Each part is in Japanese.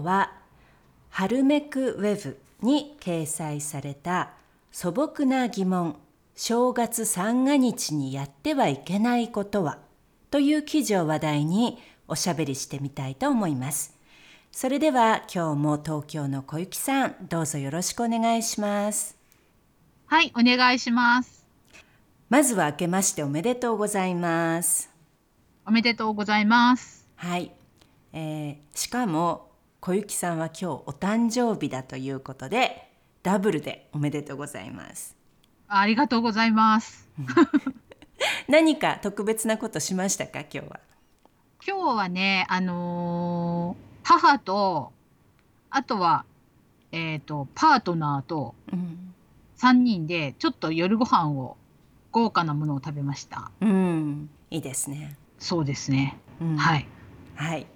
今日は春めくウェブに掲載された素朴な疑問正月三が日にやってはいけないことはという記事を話題におしゃべりしてみたいと思います。それでは今日も東京の小雪さんどうぞよろしくお願いします。はい、お願いします。まずは明けましておめでとうございます。おめでとうございます。はい、えー、しかも小雪さんは今日お誕生日だということでダブルでおめでとうございます。ありがとうございます。何か特別なことしましたか今日は？今日はねあのー、母とあとはえっ、ー、とパートナーと3人でちょっと夜ご飯を豪華なものを食べました。うん。いいですね。そうですね、うん、はい。はい。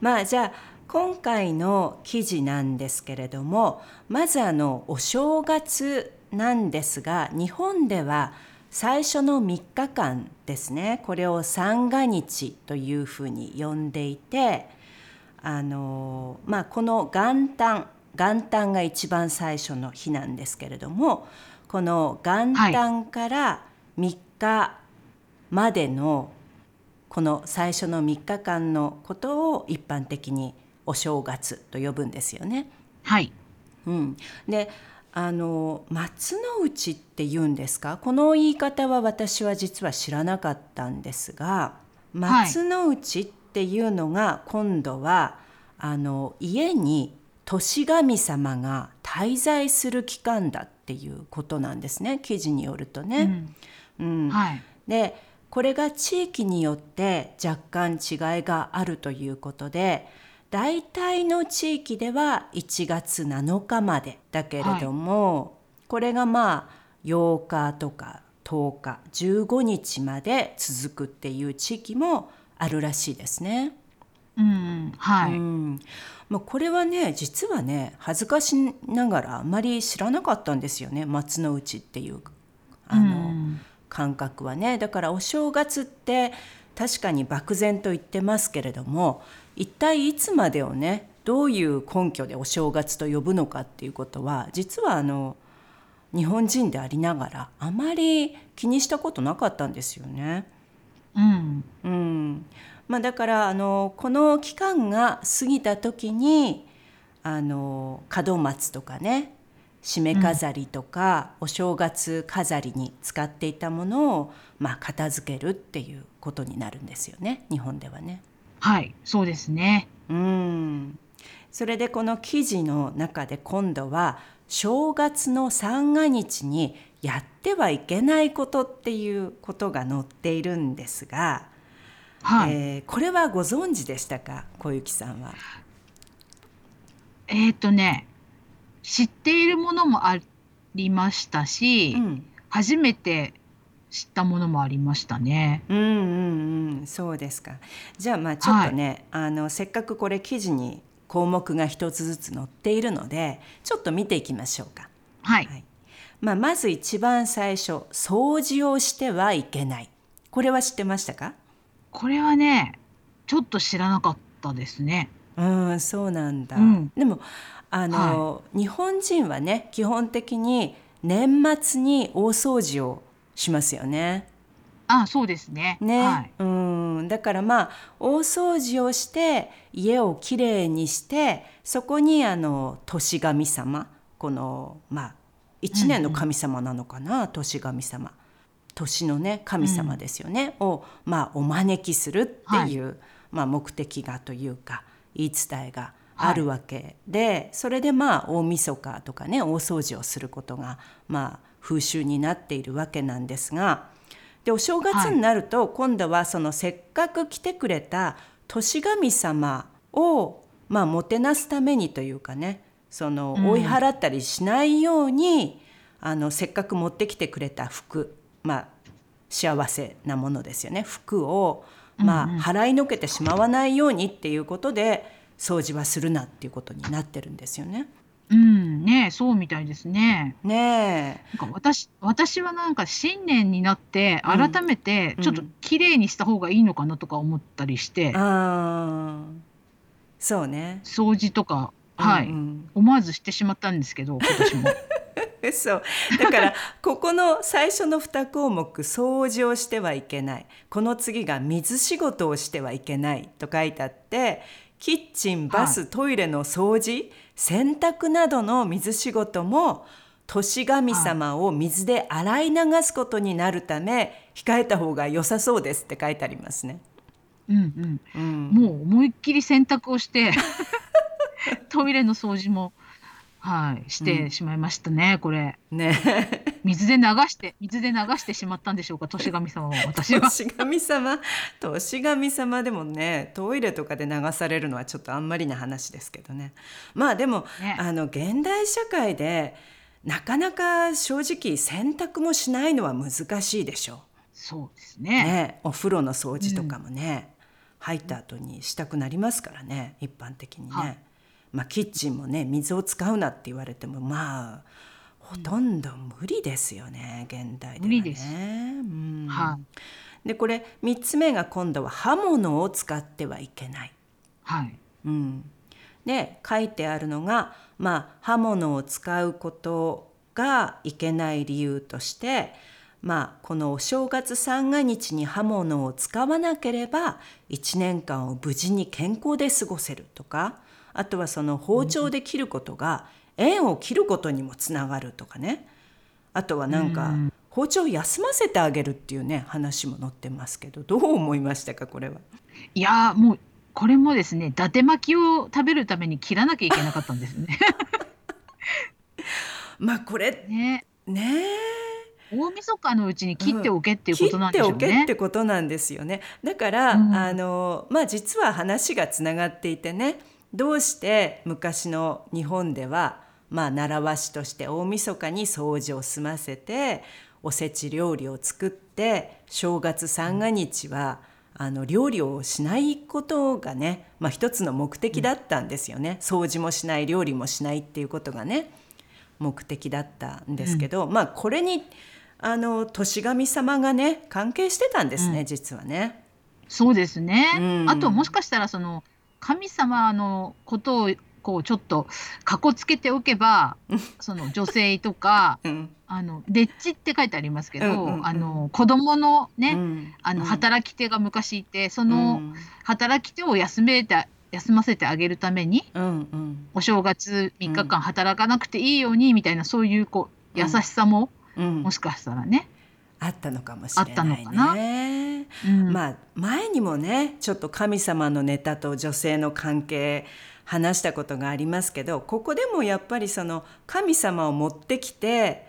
まあじゃあ今回の記事なんですけれどもまずあのお正月なんですが日本では最初の3日間ですねこれを三が日というふうに呼んでいてあの、まあ、この元旦元旦が一番最初の日なんですけれどもこの元旦から3日までのこの最初の3日間のことを一般的にお正月と呼ぶんですよね。はい、うん、であの松の内って言うんですか？この言い方は私は実は知らなかったんですが松の内っていうのが今度は、はい、あの家に年神様が滞在する期間だっていうことなんですね。記事によるとね。うん、うん、はい、でこれが地域によって若干違いがあるということで大体の地域では1月7日までだけれども、はい、これがまあ8日とか10日15日まで続くっていう地域もあるらしいですね。うん、はい、うん。まあ、これはね実はね恥ずかしながらあまり知らなかったんですよね松の内っていうあの、うん感覚はね。だからお正月って確かに漠然と言ってますけれども一体いつまでをねどういう根拠でお正月と呼ぶのかっていうことは実はあの日本人でありながらあまり気にしたことなかったんですよね。うん、うん。まあ、だからあのこの期間が過ぎた時にあの門松とかね締め飾りとか、お正月飾りに使っていたものを、まあ、片付けるっていうことになるんですよね日本ではね。はいそうですねうんそれでこの記事の中で今度は正月の三が日にやってはいけないことっていうことが載っているんですが、はいえー、これはご存知でしたか小雪さんは？えっ、ー、とね知っているものもありましたし、うん、初めて知ったものもありましたね。うんうんうん、そうですか。じゃあまあちょっとね、はい、あのせっかくこれ記事に項目が一つずつ載っているので、ちょっと見ていきましょうか。はい。はい、まあまず一番最初、掃除をしてはいけない。これは知ってましたか？これはね、ちょっと知らなかったですね。うん、そうなんだ。うん、でもあの、はい、日本人はね基本的に年末に大掃除をしますよね。あそうですね。ね、はい、うん。だからまあ大掃除をして家をきれいにしてそこにあの年神様このまあ一年の神様なのかな、うんうん、年神様。年のね神様ですよね、うん、をまあお招きするっていう、はい、まあ目的がというか言い伝えがあるわけ。で、はい、それでまあ大晦日とかね大掃除をすることがまあ風習になっているわけなんですがでお正月になると、今度はそのせっかく来てくれた年神様をまあもてなすためにというかねその追い払ったりしないように、うん、あのせっかく持ってきてくれた服まあ幸せなものですよね。服をまあ、払いのけてしまわないようにっていうことで掃除はするなっていうことになってるんですよね。うんねそうみたいですね。ねなんか私私はなんか新年になって改めてちょっと綺麗にした方がいいのかなとか思ったりして、うん、あそうね。掃除とかはい、うん。うん、思わずしてしまったんですけど今年も。そう。だから ここの最初の2項目「掃除をしてはいけない」この次が「水仕事をしてはいけない」と書いてあってキッチンバス、トイレの掃除洗濯などの水仕事も年神様を水で洗い流すことになるため控えた方が良さそうですって書いてありますね。うんうん。うん、もう思いっきり洗濯をして トイレの掃除もはい、してしまいましたね、これ。ね。水で流して、水で流してしまったんでしょうか、年神様は、私は。年神様、年神様でもね、トイレとかで流されるのはちょっとあんまりな話ですけどね。まあでも、ね、あの現代社会で。なかなか正直洗濯もしないのは難しいでしょう。そうですね。ね、お風呂の掃除とかもね、うん、入った後にしたくなりますからね、一般的にね。はいまあ、キッチンもね水を使うなって言われてもまあほとんど無理ですよね、うん、現代ではね。無理です。うん、はい、でこれ3つ目が今度は刃物を使ってはいけない。はいうん、で書いてあるのが、まあ、刃物を使うことがいけない理由として、まあ、このお正月三が日に刃物を使わなければ1年間を無事に健康で過ごせるとかあとはその包丁で切ることが縁を切ることにもつながるとかねあとはなんか包丁を休ませてあげるっていうね話も載ってますけどどう思いましたかこれは？いやもうこれもですね伊達巻きを食べるために切らなきゃいけなかったんですね。まあこれねね大晦日のうちに切っておけっていうことなんでしょうね。うん、切っておけってことなんですよね。だから、うん、あのまあ実は話がつながっていてねどうして昔の日本ではまあ習わしとして大晦日に掃除を済ませておせち料理を作って正月三が日はあの料理をしないことがね、まあ、一つの目的だったんですよね、掃除もしない料理もしないっていうことがね目的だったんですけど、うん、まあこれにあの年神様がね関係してたんですね、うん、実はね。そうですね、うん、あともしかしたらその神様のことをこうちょっとかこつけておけばその女性とか、うん、あのでっちって書いてありますけど、うんうんうん、あの子供のね、うん、あの働き手が昔いてその働き手を休めて休ませてあげるために、うんうん、お正月3日間働かなくていいようにみたいなそういうこう優しさも、もしかしたらねあったのかもしれないね。うん、まあ前にもねちょっと神様のネタと女性の関係話したことがありますけどここでもやっぱりその神様を持ってきて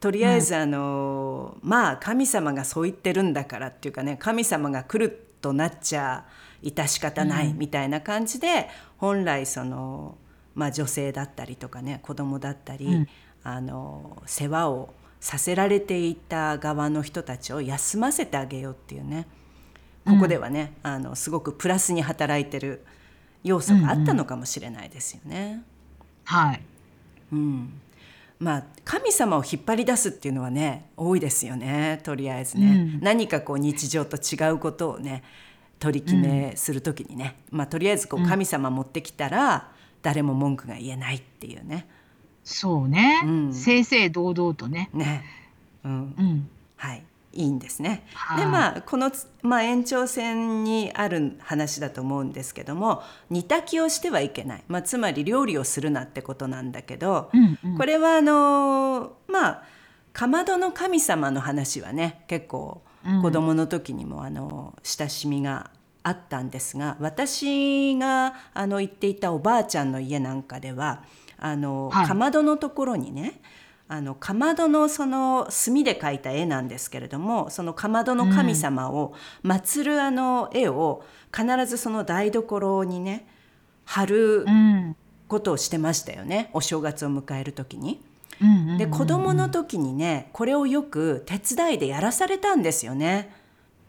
とりあえずあの、うん、まあ神様がそう言ってるんだからっていうかね神様が来るとなっちゃ致し方ないみたいな感じで、うん、本来その、まあ、女性だったりとかね子供だったり、あの世話をさせられていた側の人たちを休ませてあげようっていうね。ここではね、うん、あのすごくプラスに働いてる要素があったのかもしれないですよね。うんうん、はい、うん、まあ神様を引っ張り出すっていうのはね多いですよねとりあえずね、うん、何かこう日常と違うことをね取り決めする時にね、まあ、とりあえずこう神様持ってきたら誰も文句が言えないっていうね。そうね、うん、正々堂々とね。ね、うん、うん、はい。いいんですね。でまあこの、まあ、延長線にある話だと思うんですけども煮炊きをしてはいけない、まあ、つまり料理をするなってことなんだけど、うんうん、これはあのまあかまどの神様の話はね結構子供の時にもあの親しみがあったんですが私があの行っていたおばあちゃんの家なんかではあの、はい、かまどのところにねあのかまどのその墨で描いた絵なんですけれどもそのかまどの神様を祀るあの絵を必ずその台所にね貼ることをしてましたよね、お正月を迎える時に。で子供の時にねこれをよく手伝いでやらされたんですよね。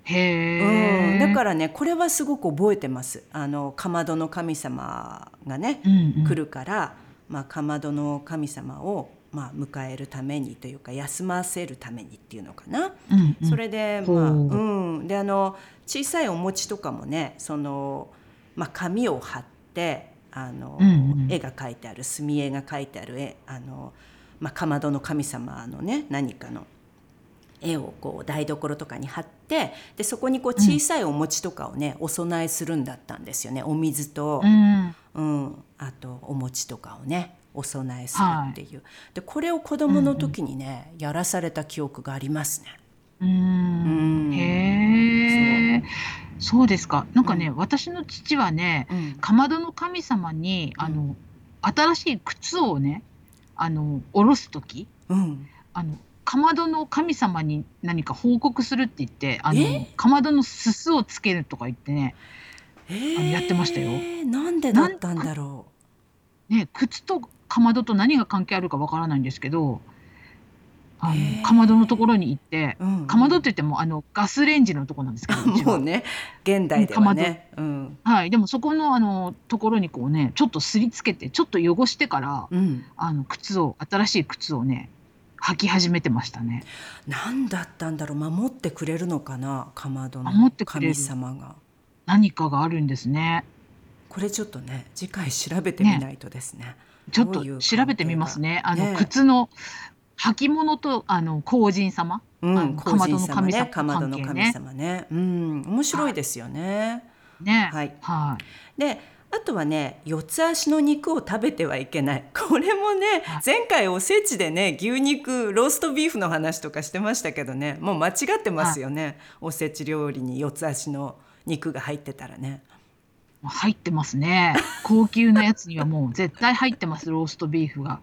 へうん、だからねこれはすごく覚えてます。あのかまどの神様がね、うんうん、来るから、まあ、かまどの神様を、まあ、迎えるためにというか休ませるためにっていうのかな、うんうん、それで,、まあうん、であの小さいお餅とかもねその、まあ、紙を貼ってあの、うんうん、絵が描いてある墨絵が描いてある絵あの、まあ、かまどの神様のね何かの絵をこう台所とかに貼ってでそこにこう小さいお餅とかをね、うん、お供えするんだったんですよね。お水と、うん、うん、あとお餅とかをねお供えするっていう、はい、でこれを子供の時にね、うんうん、やらされた記憶がありますね。うん、へえそう。ですか。なんかね、うん、私の父はね、うん、かまどの神様にあの、新しい靴をねあの下ろす時、うん、あのかまどの神様に何か報告するって言ってあのかまどのすすをつけるとか言ってね、あのやってましたよ。なんでだったんだろう。ね靴とかまどと何が関係あるかわからないんですけどあのかまどのところに行って、うん。うん、かまどって言ってもあのガスレンジのとこなんですけどもうね現代ではね、うん、はいでもそこのあのところにこうねちょっとすりつけてちょっと汚してから、うん、あの靴を新しい靴をね履き始めてましたね。何だったんだろう守ってくれるのかな？かまどの神様が。何かがあるんですね。これちょっとね次回調べてみないとですね。ねちょっと調べてみますね。あの、ね、靴の履物とあの皇神様、うん、かまどの神様、ね、かまどの神様ね。うん、面白いですよね。ね、はい、はい。で。あとはね四つ足の肉を食べてはいけない。これもね前回おせちでね牛肉ローストビーフの話とかしてましたけどねもう間違ってますよね。おせち料理に四つ足の肉が入ってたらね。入ってますね。高級なやつにはもう絶対入ってますローストビーフが。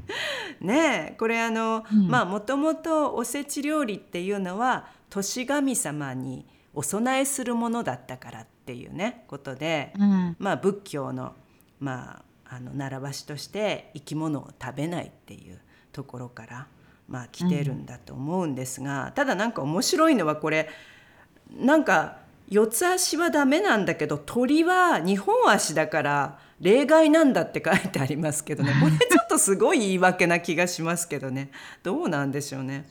ねこれあの、うん、まあもともとおせち料理っていうのは年神様にお供えするものだったからっていうねことで、うん、まあ仏教のまああの習わしとして生き物を食べないっていうところからまあ来てるんだと思うんですが、うん、ただなんか面白いのはこれなんか四つ足はダメなんだけど鳥は二本足だから例外なんだって書いてありますけどね。これちょっとすごい言い訳な気がしますけどね。どうなんでしょうね。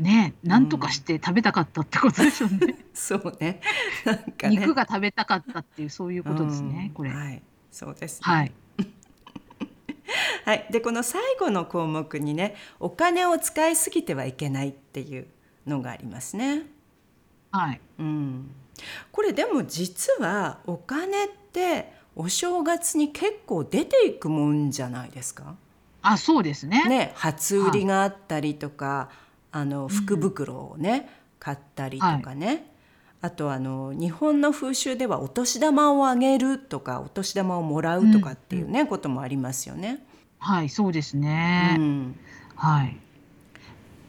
ねなんとかして食べたかったってことでしょうね。そうね。なんかね。肉が食べたかったっていうそういうことですね。これ。はい。そうです、ね、はい。はい。でこの最後の項目にね、お金を使いすぎてはいけないっていうのがありますね。はい。うん。これでも実はお金ってお正月に結構出ていくもんじゃないですか。あ、そうですね。ね、初売りがあったりとか。はいあの福袋をね、買ったりとかね、はい、あとあの日本の風習ではお年玉をあげるとかお年玉をもらうとかっていうね、うん、こともありますよね。はいそうですね、うん、はい。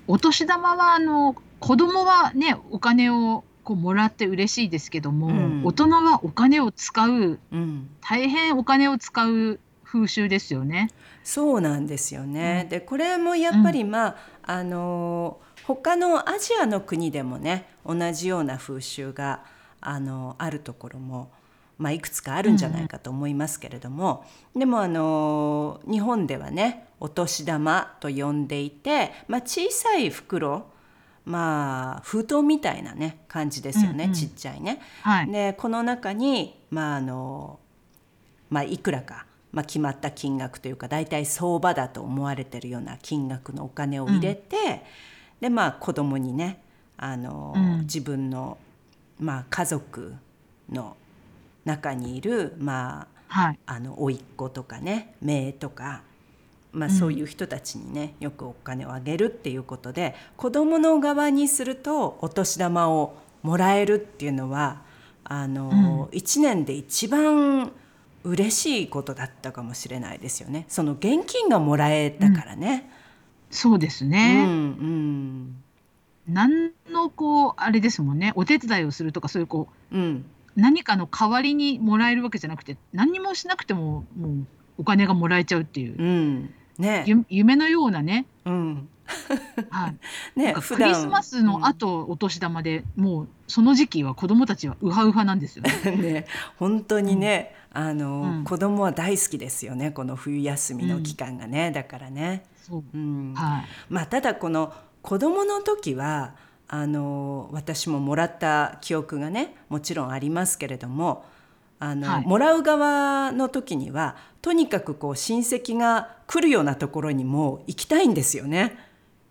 お年玉はあの子供はねお金をこうもらって嬉しいですけども、うん、大人はお金を使う、うん、大変お金を使う風習ですよね。そうなんですよね。うん、でこれもやっぱりまあ、あの他のアジアの国でもね同じような風習があのあるところも、まあ、いくつかあるんじゃないかと思いますけれども、うん、でもあの日本ではねお年玉と呼んでいて、まあ、小さい袋まあ封筒みたいなね感じですよね、うんうん、ちっちゃいね。はい、でこの中に、まああのまあ、いくらかまあ、決まった金額というか大体相場だと思われてるような金額のお金を入れて、うん、でまあ子供にねあの、うん、自分の、まあ、家族の中にいる、まあはい、あの甥っ子とかね姪とか、まあ、そういう人たちにね、よくお金をあげるっていうことで子供の側にするとお年玉をもらえるっていうのはあの、うん、1年で一番嬉しいことだったかもしれないですよね。その現金がもらえたからね。うん、そうですね、うん、うん。何のこうあれですもんね。お手伝いをするとかそういうこう、うん、何かの代わりにもらえるわけじゃなくて何にもしなくてももうお金がもらえちゃうっていう、うん。ね、夢のようなね、うんはい、ねクリスマスの後、お年玉でもうその時期は子供たちはウハウハなんですよね。ね本当にね、うん、あの、うん、子供は大好きですよねこの冬休みの期間がね、うん、だからね。はい、まあただこの子供の時はあの私ももらった記憶がねもちろんありますけれどもあの、はい、もらう側の時にはとにかくこう親戚が来るようなところにも行きたいんですよね。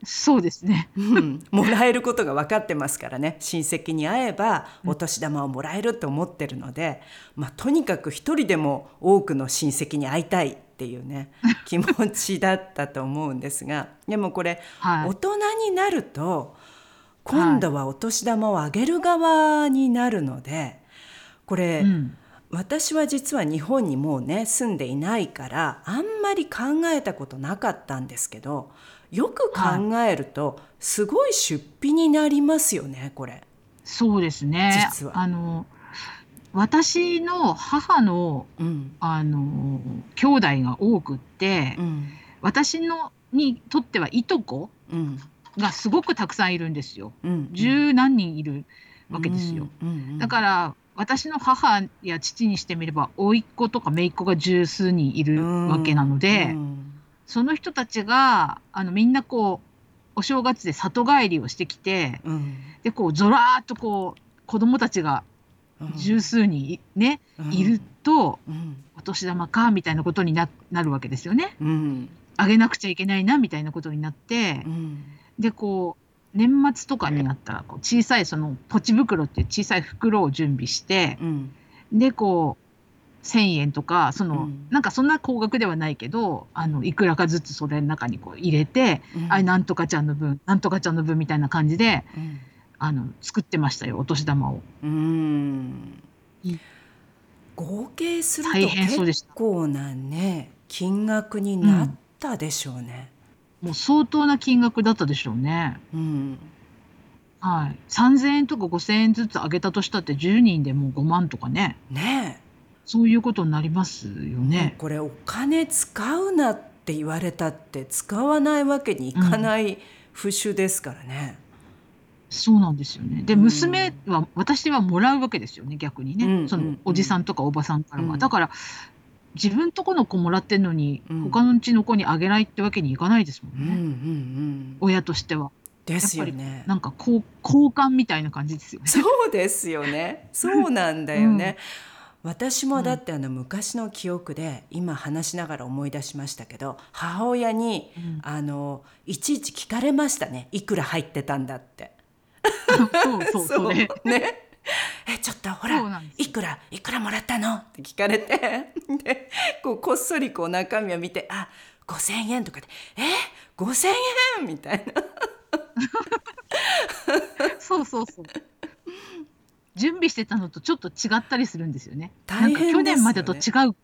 そうですね、うん、もらえることが分かってますからね。親戚に会えばお年玉をもらえると思ってるので、まあ、とにかく一人でも多くの親戚に会いたいっていうね 気持ちだったと思うんですがでもこれ、はい、大人になると今度はお年玉をあげる側になるのでこれ、うん、私は実は日本にもうね住んでいないからあんまり考えたことなかったんですけどよく考えると、すごい出費になりますよねこれ。そうですね。実は。あの私の母の、うん、あの兄弟が多くって、うん、私のにとってはいとこがすごくたくさんいるんですよ。十、何人いるわけですよ。だから私の母や父にしてみれば甥っ子とか姪っ子が十数人いるわけなので、その人たちがあのみんなこうお正月で里帰りをしてきて、でこうぞらーっとこう子供たちが十数人ね、いると、お年玉かみたいなことになるわけですよね。あげなくちゃいけないなみたいなことになって、でこう年末とかになったらこう小さいそのポチ袋っていう小さい袋を準備して、でこう1,000円とかその、うん、なんかそんな高額ではないけどあのいくらかずつそれの中にこう入れて、うん、あなんとかちゃんの分なんとかちゃんの分みたいな感じで、うん、あの作ってましたよお年玉を。うん合計すると結構なね金額になったでしょうね。もう相当な金額だったでしょうね。うん。はい。3000円とか5000円ずつ上げたとしたって10人でもう5万とかね。ねそういうことになりますよね。これお金使うなって言われたって使わないわけにいかない風習ですからね。うん、そうなんですよね。で、娘は、私はもらうわけですよね、逆にね。うん、そのおじさんとかおばさんからは。だから、自分とこの子もらってんのに、うん、他のうちの子にあげないってわけにいかないですもんね、うんうんうん、親としては。ですよね。なんか交交換みたいな感じですよね。そうですよね。そうなんだよね。うん、私もだってあの昔の記憶で今話しながら思い出しましたけど母親に、うん、あのいちいち聞かれましたねいくら入ってたんだって。そうそうそうね。ねえちょっとほらいくらいくらもらったの?」って聞かれて でこうこっそりこう中身を見て「あ5,000円」とかで「え5,000円?」みたいな そうそうそう準備してたのとちょっと違ったりするんですよね。なんか去年までと違う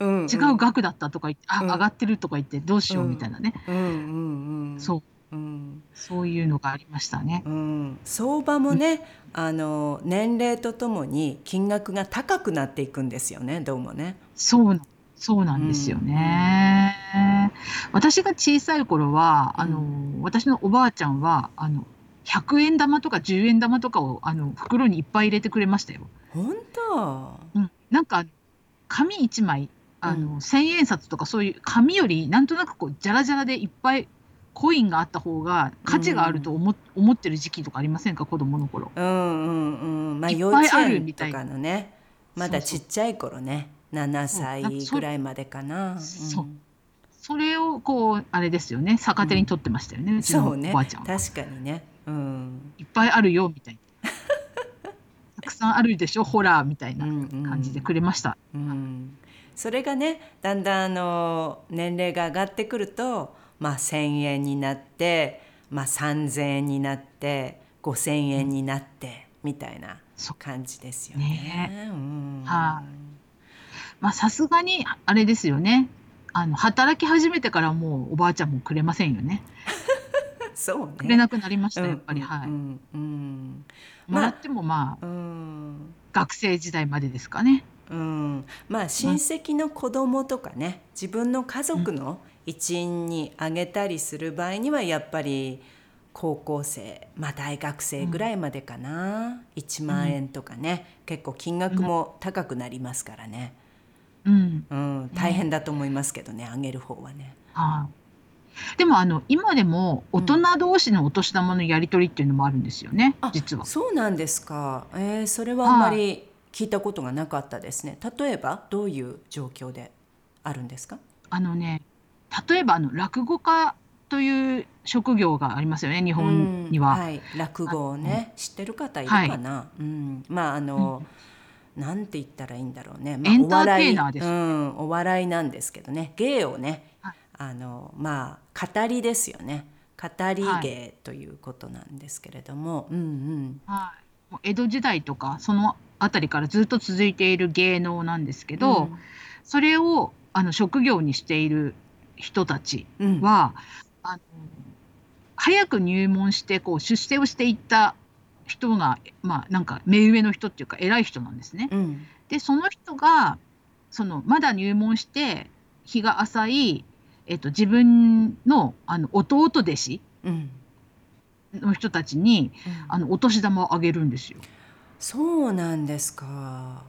うん、違う額だったとか言って、あ、上がってるとか言ってどうしようみたいなね。うんうんうん、そう。うん、そういうのがありましたね。うん、相場もね、うん、あの年齢とともに金額が高くなっていくんですよね。どうもね。そうそうなんですよね。うん、私が小さい頃は、あの私のおばあちゃんはあの100円玉とか10円玉とかをあの袋にいっぱい入れてくれましたよ。本当？うん、なんか紙1枚あの、うん、千円札とかそういう紙よりなんとなくこうじゃらじゃらでいっぱいコインがあった方が価値があると思,、思ってる時期とかありませんか？子供の頃。うんうんうん。まあ幼稚園とかのねまだちっちゃい頃ね。7歳ぐらいまでかな。そう、それをこうあれですよね。逆手に取ってましたよね、うん、そうね。確かにね、うん、いっぱいあるよみたいな。たくさんあるでしょホラーみたいな感じでくれました、うん、うん、それがねだんだんあの年齢が上がってくるとまあ、1,000円になって、まあ、3,000円になって5,000円になってみたいな感じですよね。ねはい、まあさすがにあれですよね。あの働き始めてからもうおばあちゃんもくれませんよね。そうね。くれなくなりました、やっぱり、うんはい。うんうんもらってもまあ、うん、学生時代までですかね。うん、まあ親戚の子供とかね、自分の家族の一員にあげたりする場合にはやっぱり高校生、まあ、大学生ぐらいまでかな、うん、1万円とかね、結構金額も高くなりますからね。うん、うん、大変だと思いますけどね、あげる方はね。はい、でもあの今でも大人同士のお年玉のやり取りっていうのもあるんですよね、うん、実は。そうなんですか。えー、それはあんまり聞いたことがなかったですね。例えばどういう状況であるんですか？あのね、例えばあの落語家という職業がありますよね、日本には。はい、落語をね、知ってる方いるかな。はい、うん、まああの。うんなんて言ったらいいんだろうね、まあ、エンターテイナーです、うん、お笑いなんですけどね芸をね、はい、あのまあ語りですよね。語り芸ということなんですけれども、はい、うんうん。はい、江戸時代とかその辺りからずっと続いている芸能なんですけど、うん、それをあの職業にしている人たちは、うん、あの早く入門してこう出世をしていった人が、まあ、なんか目上の人っていうか偉い人なんですね。うん、でその人がそのまだ入門して日が浅い、えっと、自分のあの弟弟子の人たちに、うん、あのお年玉をあげるんですよ。そうなんですか。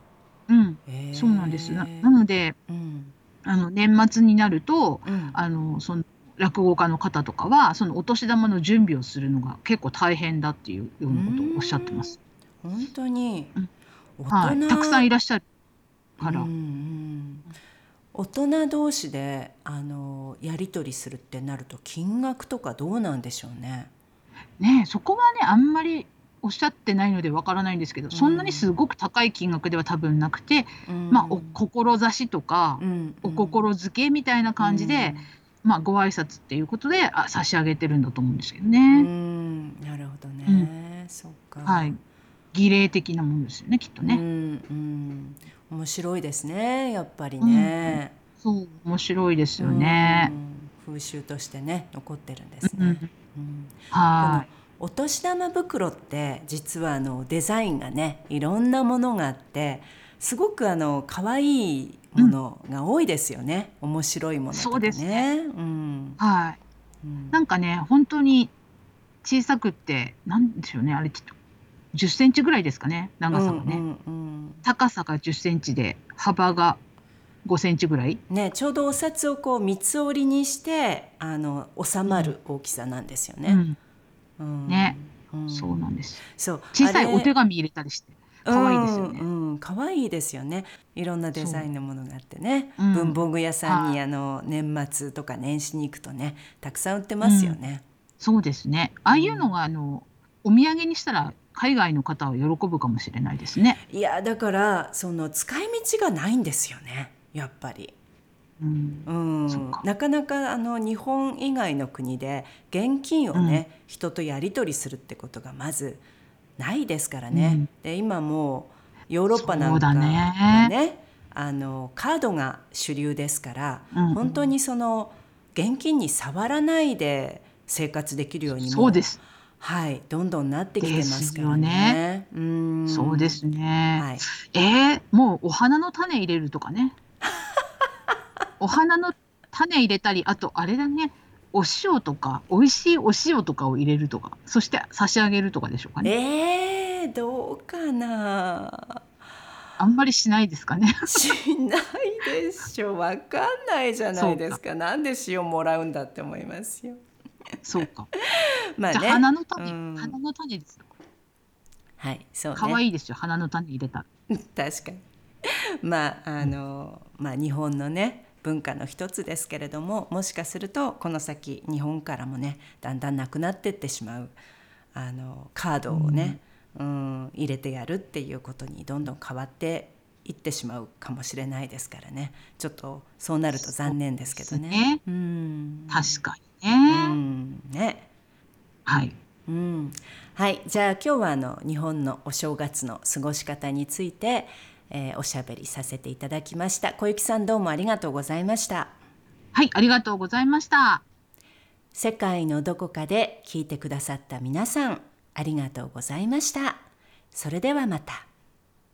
うん、えー、そうなんです。ななので、うん、あの年末になると、あのその落語家の方とかはそのお年玉の準備をするのが結構大変だっていうようなことをおっしゃってます。本当に、うん、はい、たくさんいらっしゃるから。うんうん、大人同士であのやり取りするってなると金額とかどうなんでしょうね。ねそこはねあんまりおっしゃってないのでわからないんですけど、そんなにすごく高い金額では多分なくて、うん、まあお志とか、うん、お心づけみたいな感じで、まあ、ご挨拶っていうことであ差し上げてるんだと思うんですけどね。うんなるほどね、うん、そっか。はい。儀礼的なものですよね、きっとね。うん、うん、面白いですね、やっぱりね。うん、そう、面白いですよね。風習としてね、残ってるんですね。うん、はい。お年玉袋って実はあのデザインがねいろんなものがあってすごくあの可愛いものが多いですよね、うん、面白いものね。そうですね、うん、はい、うん、なんかね本当に小さくってなんでしょうねあれ10センチぐらいですかね長さがね、うんうんうん、高さが10センチで幅が5センチぐらい。ねちょうどお札をこう三つ折りにしてあの収まる大きさなんですよね。うん、ね、そうなんです。そう。小さいお手紙入れたりして可愛いですよね。うん、可愛いですよね。いろんなデザインのものがあってね。文房具屋さんにあの年末とか年始に行くとね、たくさん売ってますよね。そうですね。ああいうのがあのお土産にしたら海外の方は喜ぶかもしれないですね。いやだからその使い道がないんですよね。やっぱり。うん、うん、なかなかあの日本以外の国で現金をね、うん、人とやり取りするってことがまずないですからね。うん、で今もうヨーロッパなんかはね、ね、あのカードが主流ですから、うん、本当にその現金に触らないで生活できるようにもはい、どんどんなってきてますからね。ねうんそうですね。はい、えー、もうお花の種入れるとかね。お花の種入れたり、あとあれだね。お塩とか美味しいお塩とかを入れるとかそして差し上げるとかでしょうかね。えー、どうかなあんまりしないですかね。しないでしょわかんないじゃないですかなんで塩もらうんだって思いますよ。そうか。まあね。花の種、うん、花の種ですよ。はい、そう、ね。可愛いですよ。花の種入れた 確かに。まああのまあ日本のね文化の一つですけれどももしかするとこの先日本からもねだんだんなくなってってしまうあのカードをね、うん、うん入れてやるっていうことにどんどん変わっていってしまうかもしれないですからねちょっとそうなると残念ですけどね。ねうん、確かにね。うん、ね。はい、うん、はい。じゃあ今日はあの日本のお正月の過ごし方について、えー、おしゃべりさせていただきました。小雪さんどうもありがとうございました。はいありがとうございました。世界のどこかで聞いてくださった皆さんありがとうございました。それではまた